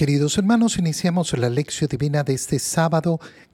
Queridos hermanos, iniciamos la lección divina de este sábado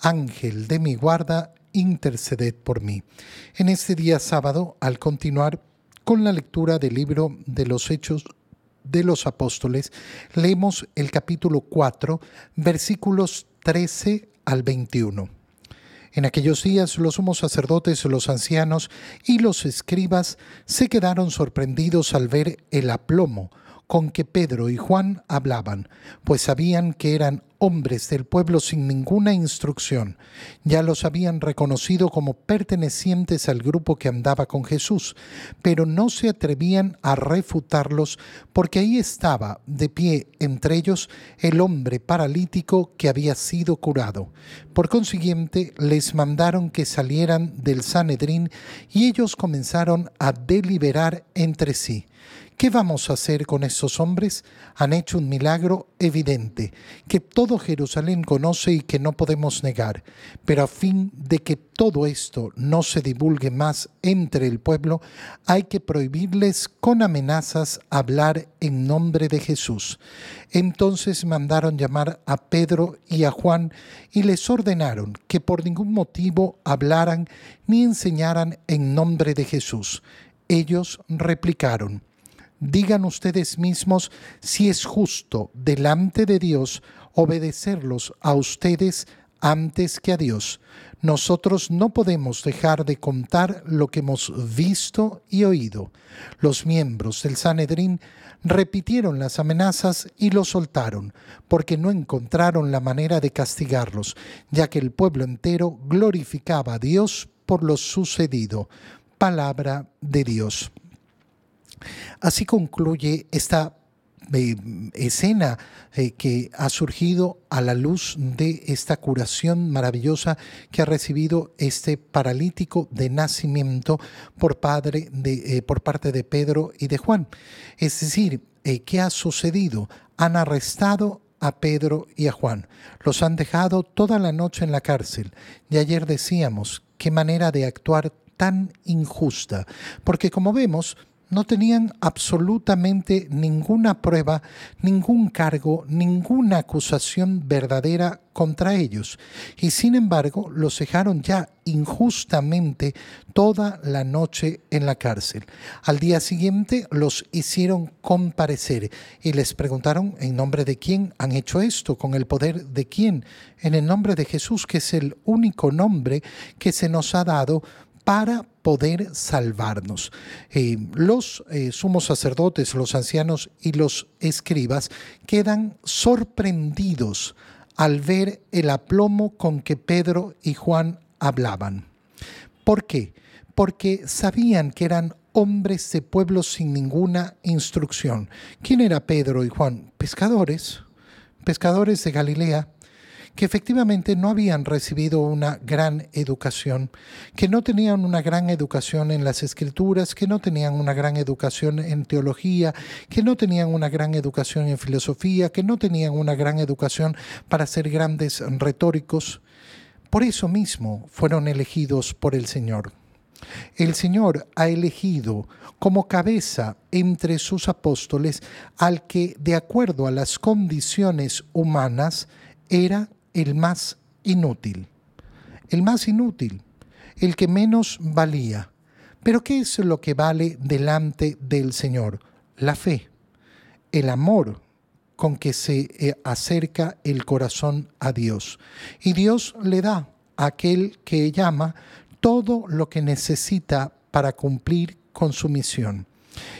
Ángel de mi guarda, interceded por mí. En este día sábado, al continuar con la lectura del libro de los Hechos de los Apóstoles, leemos el capítulo 4, versículos 13 al 21. En aquellos días los sumos sacerdotes, los ancianos y los escribas se quedaron sorprendidos al ver el aplomo con que Pedro y Juan hablaban, pues sabían que eran hombres del pueblo sin ninguna instrucción. Ya los habían reconocido como pertenecientes al grupo que andaba con Jesús, pero no se atrevían a refutarlos porque ahí estaba de pie entre ellos el hombre paralítico que había sido curado. Por consiguiente, les mandaron que salieran del Sanedrín y ellos comenzaron a deliberar entre sí. ¿Qué vamos a hacer con esos hombres? Han hecho un milagro evidente, que todo Jerusalén conoce y que no podemos negar, pero a fin de que todo esto no se divulgue más entre el pueblo, hay que prohibirles con amenazas hablar en nombre de Jesús. Entonces mandaron llamar a Pedro y a Juan y les ordenaron que por ningún motivo hablaran ni enseñaran en nombre de Jesús. Ellos replicaron, digan ustedes mismos si es justo delante de Dios obedecerlos a ustedes antes que a Dios. Nosotros no podemos dejar de contar lo que hemos visto y oído. Los miembros del Sanedrín repitieron las amenazas y los soltaron, porque no encontraron la manera de castigarlos, ya que el pueblo entero glorificaba a Dios por lo sucedido. Palabra de Dios. Así concluye esta eh, escena eh, que ha surgido a la luz de esta curación maravillosa que ha recibido este paralítico de nacimiento por, padre de, eh, por parte de Pedro y de Juan. Es decir, ¿qué ha sucedido? Han arrestado a Pedro y a Juan. Los han dejado toda la noche en la cárcel. Y ayer decíamos, qué manera de actuar tan injusta, porque como vemos, no tenían absolutamente ninguna prueba, ningún cargo, ninguna acusación verdadera contra ellos. Y sin embargo, los dejaron ya injustamente toda la noche en la cárcel. Al día siguiente los hicieron comparecer y les preguntaron en nombre de quién han hecho esto, con el poder de quién, en el nombre de Jesús, que es el único nombre que se nos ha dado para poder salvarnos. Eh, los eh, sumos sacerdotes, los ancianos y los escribas quedan sorprendidos al ver el aplomo con que Pedro y Juan hablaban. ¿Por qué? Porque sabían que eran hombres de pueblos sin ninguna instrucción. ¿Quién era Pedro y Juan? Pescadores, pescadores de Galilea que efectivamente no habían recibido una gran educación, que no tenían una gran educación en las escrituras, que no tenían una gran educación en teología, que no tenían una gran educación en filosofía, que no tenían una gran educación para ser grandes retóricos. Por eso mismo fueron elegidos por el Señor. El Señor ha elegido como cabeza entre sus apóstoles al que, de acuerdo a las condiciones humanas, era el más inútil, el más inútil, el que menos valía. Pero ¿qué es lo que vale delante del Señor? La fe, el amor con que se eh, acerca el corazón a Dios. Y Dios le da a aquel que llama todo lo que necesita para cumplir con su misión.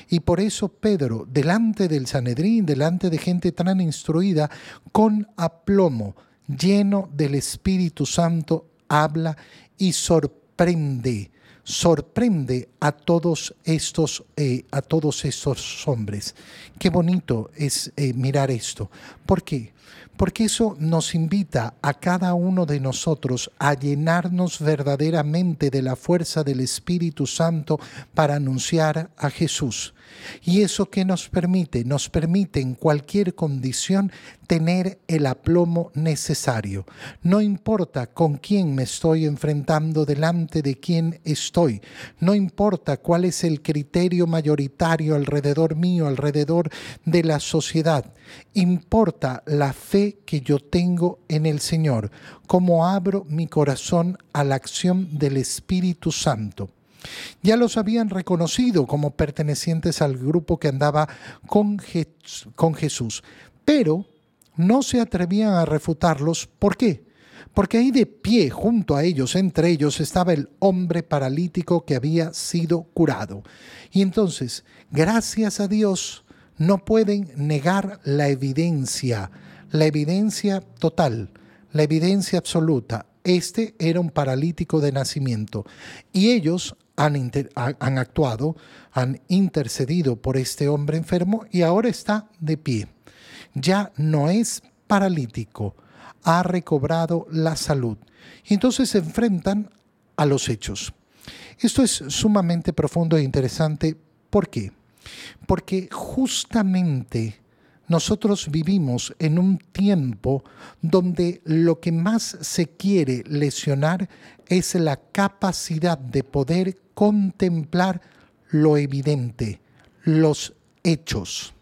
Y por eso Pedro, delante del Sanedrín, delante de gente tan instruida, con aplomo, lleno del Espíritu Santo, habla y sorprende, sorprende a todos estos, eh, a todos estos hombres. Qué bonito es eh, mirar esto. ¿Por qué? Porque eso nos invita a cada uno de nosotros a llenarnos verdaderamente de la fuerza del Espíritu Santo para anunciar a Jesús. ¿Y eso que nos permite? Nos permite en cualquier condición tener el aplomo necesario. No importa con quién me estoy enfrentando, delante de quién estoy. No importa cuál es el criterio mayoritario alrededor mío, alrededor de la sociedad. Importa la fe que yo tengo en el Señor, cómo abro mi corazón a la acción del Espíritu Santo. Ya los habían reconocido como pertenecientes al grupo que andaba con, con Jesús, pero no se atrevían a refutarlos. ¿Por qué? Porque ahí de pie, junto a ellos, entre ellos, estaba el hombre paralítico que había sido curado. Y entonces, gracias a Dios, no pueden negar la evidencia, la evidencia total, la evidencia absoluta. Este era un paralítico de nacimiento. Y ellos han, actuado, han intercedido por este hombre enfermo y ahora está de pie. Ya no es paralítico, ha recobrado la salud. Y entonces se enfrentan a los hechos. Esto es sumamente profundo e interesante. ¿Por qué? Porque justamente nosotros vivimos en un tiempo donde lo que más se quiere lesionar es la capacidad de poder contemplar lo evidente, los hechos,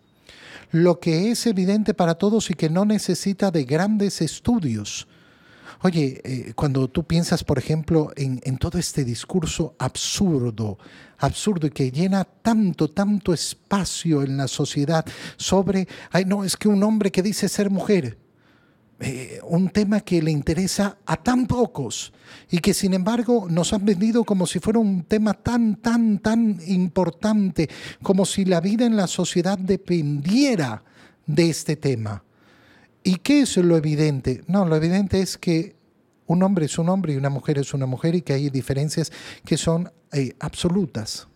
lo que es evidente para todos y que no necesita de grandes estudios. Oye, eh, cuando tú piensas, por ejemplo, en, todo este discurso absurdo, absurdo y que llena tanto, tanto espacio en la sociedad sobre, ay, no, es que un hombre que dice ser mujer, eh, un tema que le interesa a tan pocos y que sin embargo nos han vendido como si fuera un tema tan, tan, tan importante, como si la vida en la sociedad dependiera de este tema. ¿Y qué es lo evidente? No, lo evidente es que un hombre es un hombre y una mujer es una mujer y que hay diferencias que son eh, absolutas.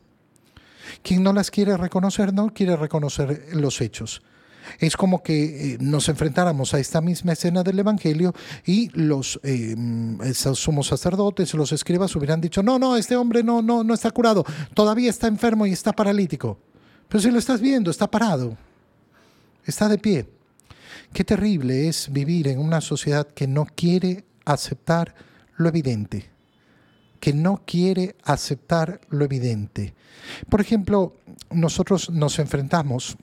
Quien no las quiere reconocer no quiere reconocer los hechos. Es como que eh, nos enfrentáramos a esta misma escena del Evangelio y los eh, sumos sacerdotes, los escribas hubieran dicho, no, no, este hombre no, no, no está curado, todavía está enfermo y está paralítico. Pero si lo estás viendo, está parado, está de pie. Qué terrible es vivir en una sociedad que no quiere aceptar lo evidente, que no quiere aceptar lo evidente. Por ejemplo, nosotros nos enfrentamos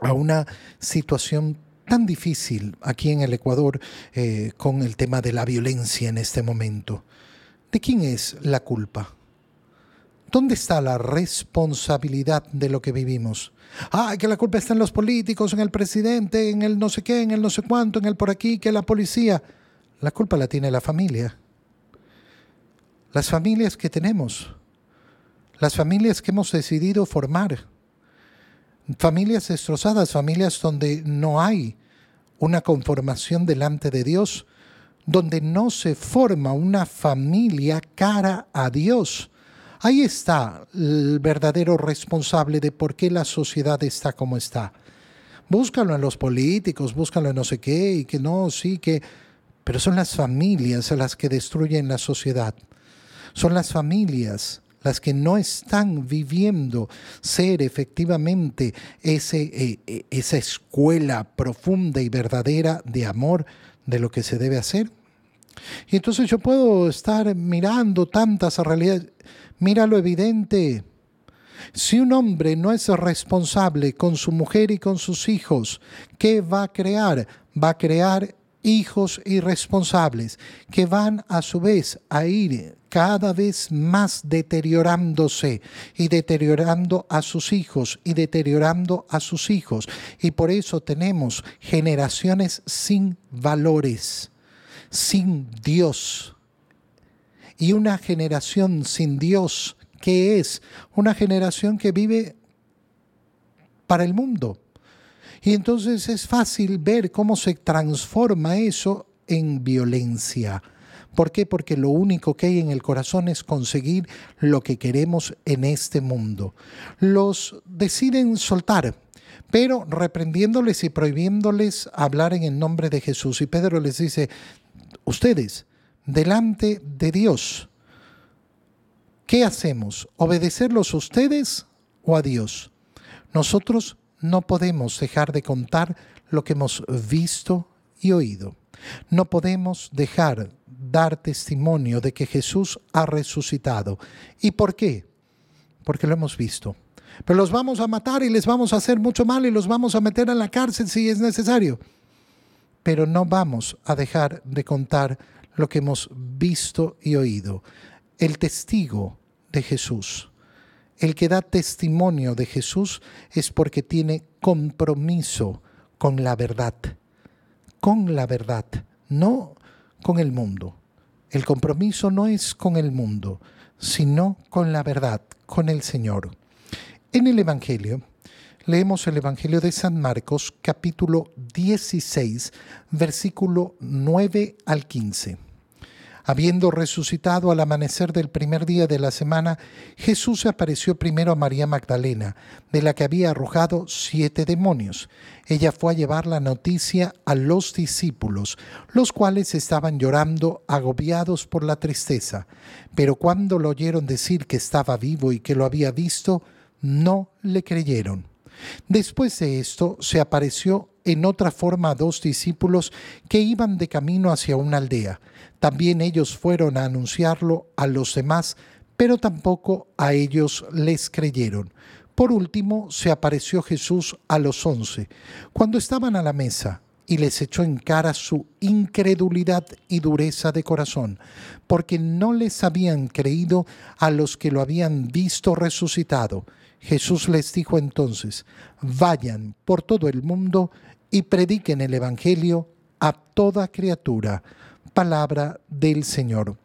a una situación tan difícil aquí en el Ecuador eh, con el tema de la violencia en este momento. ¿De quién es la culpa? ¿Dónde está la responsabilidad de lo que vivimos? Ah, que la culpa está en los políticos, en el presidente, en el no sé qué, en el no sé cuánto, en el por aquí, que la policía. La culpa la tiene la familia. Las familias que tenemos. Las familias que hemos decidido formar familias destrozadas, familias donde no hay una conformación delante de Dios, donde no se forma una familia cara a Dios. Ahí está el verdadero responsable de por qué la sociedad está como está. Búscalo en los políticos, búscalo en no sé qué, y que no, sí, que... Pero son las familias las que destruyen la sociedad. Son las familias las que no están viviendo ser efectivamente ese, eh, eh, esa escuela profunda y verdadera de amor de lo que se debe hacer. Y entonces yo puedo estar mirando tantas realidades. Mira lo evidente. Si un hombre no es responsable con su mujer y con sus hijos, ¿qué va a crear? Va a crear hijos irresponsables que van a su vez a ir cada vez más deteriorándose y deteriorando a sus hijos y deteriorando a sus hijos. Y por eso tenemos generaciones sin valores, sin Dios. Y una generación sin Dios, que es una generación que vive para el mundo y entonces es fácil ver cómo se transforma eso en violencia. ¿Por qué? Porque lo único que hay en el corazón es conseguir lo que queremos en este mundo. Los deciden soltar, pero reprendiéndoles y prohibiéndoles hablar en el nombre de Jesús. Y Pedro les dice, ustedes, delante de Dios, ¿qué hacemos? ¿Obedecerlos a ustedes o a Dios? Nosotros no podemos dejar de contar lo que hemos visto y oído. No podemos dejar dar testimonio de que Jesús ha resucitado. ¿Y por qué? Porque lo hemos visto. Pero los vamos a matar y les vamos a hacer mucho mal y los vamos a meter en la cárcel si es necesario. Pero no vamos a dejar de contar lo que hemos visto y oído. El testigo de Jesús. El que da testimonio de Jesús es porque tiene compromiso con la verdad. Con la verdad, no con el mundo. El compromiso no es con el mundo, sino con la verdad, con el Señor. En el Evangelio, leemos el Evangelio de San Marcos capítulo 16, versículo 9 al 15. Habiendo resucitado al amanecer del primer día de la semana, Jesús apareció primero a María Magdalena, de la que había arrojado siete demonios. Ella fue a llevar la noticia a los discípulos, los cuales estaban llorando, agobiados por la tristeza. Pero cuando lo oyeron decir que estaba vivo y que lo había visto, no le creyeron. Después de esto se apareció en otra forma a dos discípulos que iban de camino hacia una aldea. También ellos fueron a anunciarlo a los demás, pero tampoco a ellos les creyeron. Por último, se apareció Jesús a los once, cuando estaban a la mesa, y les echó en cara su incredulidad y dureza de corazón, porque no les habían creído a los que lo habían visto resucitado. Jesús les dijo entonces, vayan por todo el mundo y prediquen el Evangelio a toda criatura. Palabra del Señor.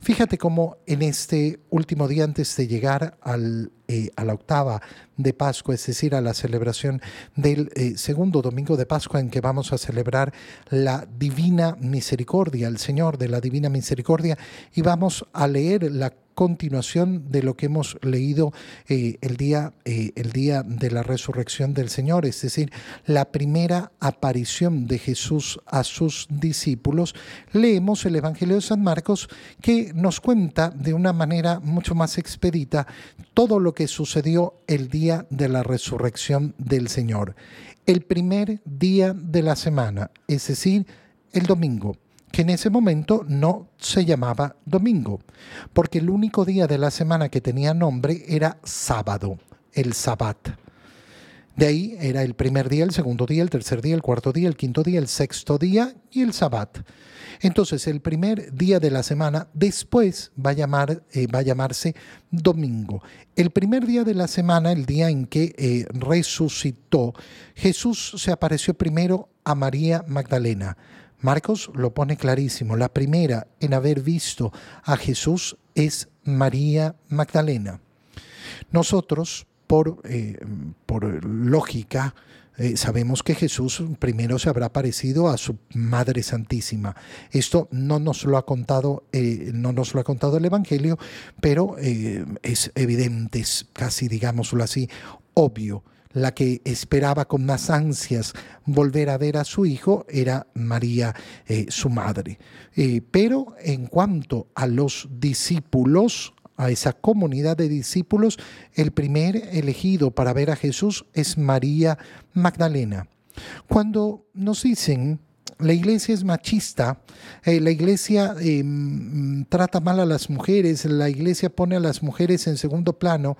Fíjate cómo en este último día antes de llegar al, eh, a la octava de Pascua, es decir, a la celebración del eh, segundo domingo de Pascua en que vamos a celebrar la divina misericordia, el Señor de la divina misericordia, y vamos a leer la continuación de lo que hemos leído eh, el, día, eh, el día de la resurrección del Señor, es decir, la primera aparición de Jesús a sus discípulos, leemos el Evangelio de San Marcos que nos cuenta de una manera mucho más expedita todo lo que sucedió el día de la resurrección del Señor. El primer día de la semana, es decir, el domingo que en ese momento no se llamaba domingo, porque el único día de la semana que tenía nombre era sábado, el sabbat. De ahí era el primer día, el segundo día, el tercer día, el cuarto día, el quinto día, el sexto día y el sabbat. Entonces, el primer día de la semana después va a, llamar, eh, va a llamarse domingo. El primer día de la semana, el día en que eh, resucitó, Jesús se apareció primero a María Magdalena. Marcos lo pone clarísimo. La primera en haber visto a Jesús es María Magdalena. Nosotros, por, eh, por lógica, eh, sabemos que Jesús primero se habrá parecido a su Madre Santísima. Esto no nos lo ha contado, eh, no nos lo ha contado el Evangelio, pero es evidente, es casi, digámoslo así, obvio la que esperaba con más ansias volver a ver a su hijo era María, su madre. Pero en cuanto a los discípulos, a esa comunidad de discípulos, el primer elegido para ver a Jesús es María Magdalena. Cuando nos dicen la iglesia es machista, eh, la iglesia em, trata mal a las mujeres, la iglesia pone a las mujeres en segundo plano,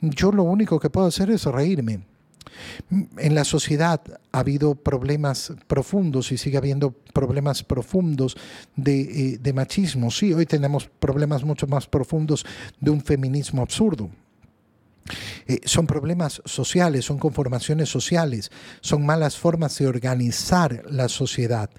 yo lo único que puedo hacer es reírme. En la sociedad ha habido problemas profundos y sigue habiendo problemas profundos de, eh, machismo. Sí, hoy tenemos problemas mucho más profundos de un feminismo absurdo. Eh, son problemas sociales, son conformaciones sociales, son malas formas de organizar la sociedad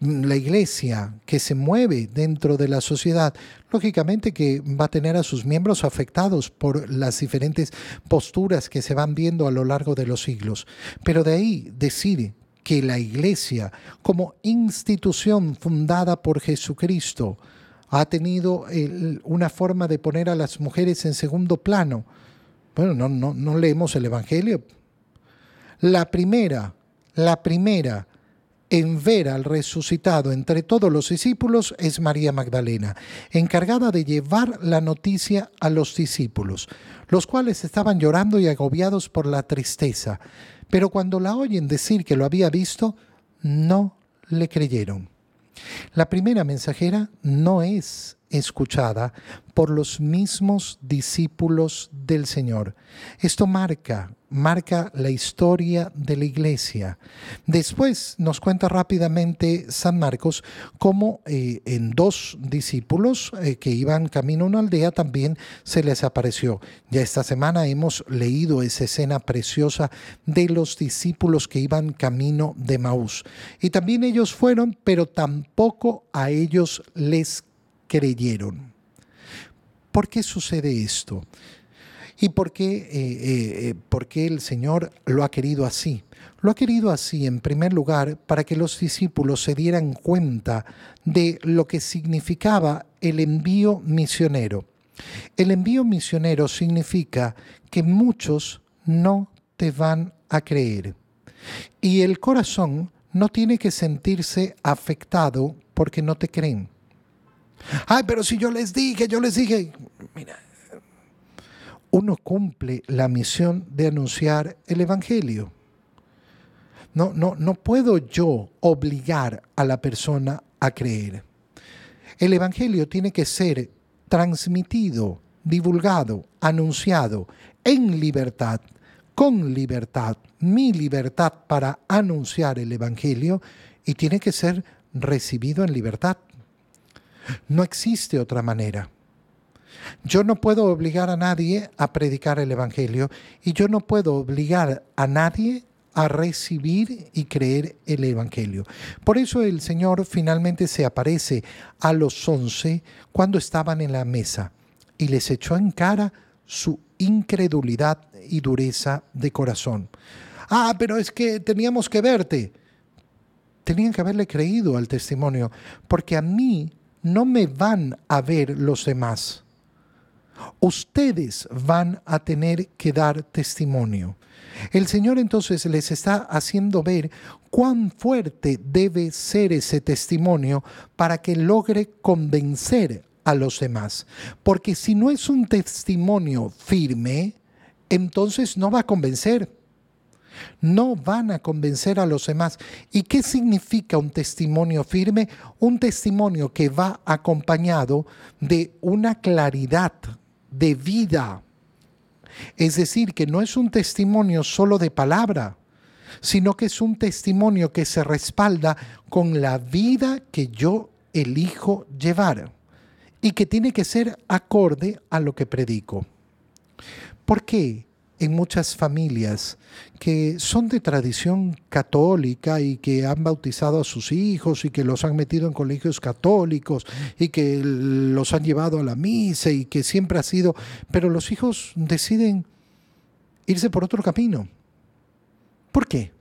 la iglesia que se mueve dentro de la sociedad, lógicamente que va a tener a sus miembros afectados por las diferentes posturas que se van viendo a lo largo de los siglos. Pero de ahí decir que la iglesia como institución fundada por Jesucristo ha tenido una forma de poner a las mujeres en segundo plano. Bueno, no, no, no leemos el Evangelio. La primera, la primera en ver al resucitado entre todos los discípulos es María Magdalena, encargada de llevar la noticia a los discípulos, los cuales estaban llorando y agobiados por la tristeza, pero cuando la oyen decir que lo había visto, no le creyeron. La primera mensajera no es escuchada por los mismos discípulos del Señor. Esto marca, marca la historia de la iglesia. Después nos cuenta rápidamente San Marcos cómo eh, en dos discípulos eh, que iban camino a una aldea también se les apareció. Ya esta semana hemos leído esa escena preciosa de los discípulos que iban camino de Maús. Y también ellos fueron, pero tampoco a ellos les creyeron. ¿Por qué sucede esto? ¿Y por qué, eh, eh, por qué el Señor lo ha querido así? Lo ha querido así, en primer lugar, para que los discípulos se dieran cuenta de lo que significaba el envío misionero. El envío misionero significa que muchos no te van a creer. Y el corazón no tiene que sentirse afectado porque no te creen. Ay, pero si yo les dije, yo les dije, mira, uno cumple la misión de anunciar el Evangelio. No, no, no puedo yo obligar a la persona a creer. El Evangelio tiene que ser transmitido, divulgado, anunciado en libertad, con libertad, mi libertad para anunciar el Evangelio y tiene que ser recibido en libertad. No existe otra manera. Yo no puedo obligar a nadie a predicar el Evangelio y yo no puedo obligar a nadie a recibir y creer el Evangelio. Por eso el Señor finalmente se aparece a los once cuando estaban en la mesa y les echó en cara su incredulidad y dureza de corazón. Ah, pero es que teníamos que verte. Tenían que haberle creído al testimonio, porque a mí no me van a ver los demás. Ustedes van a tener que dar testimonio. El Señor entonces les está haciendo ver cuán fuerte debe ser ese testimonio para que logre convencer a los demás. Porque si no es un testimonio firme, entonces no va a convencer no van a convencer a los demás. ¿Y qué significa un testimonio firme? Un testimonio que va acompañado de una claridad de vida. Es decir, que no es un testimonio solo de palabra, sino que es un testimonio que se respalda con la vida que yo elijo llevar y que tiene que ser acorde a lo que predico. ¿Por qué? En muchas familias que son de tradición católica y que han bautizado a sus hijos y que los han metido en colegios católicos y que los han llevado a la misa y que siempre ha sido, pero los hijos deciden irse por otro camino. ¿Por qué?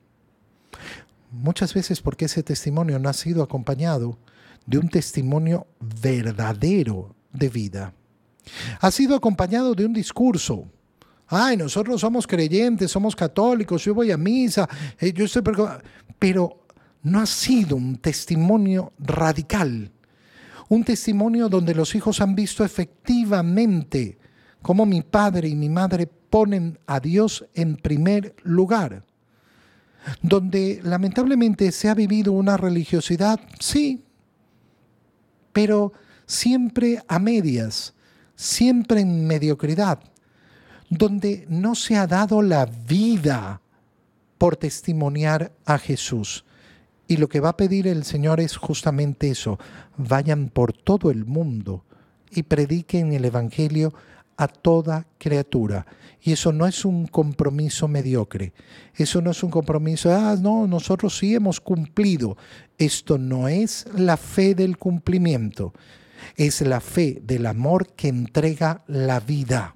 Muchas veces porque ese testimonio no ha sido acompañado de un testimonio verdadero de vida. Ha sido acompañado de un discurso, ay, nosotros somos creyentes, somos católicos, yo voy a misa, eh, yo estoy... Pero no ha sido un testimonio radical, un testimonio donde los hijos han visto efectivamente cómo mi padre y mi madre ponen a Dios en primer lugar, donde lamentablemente se ha vivido una religiosidad, sí, pero siempre a medias, siempre en mediocridad, donde no se ha dado la vida por testimoniar a Jesús. Y lo que va a pedir el Señor es justamente eso, vayan por todo el mundo y prediquen el Evangelio a toda criatura. Y eso no es un compromiso mediocre, eso no es un compromiso, ah, no, nosotros sí hemos cumplido. Esto no es la fe del cumplimiento, es la fe del amor que entrega la vida.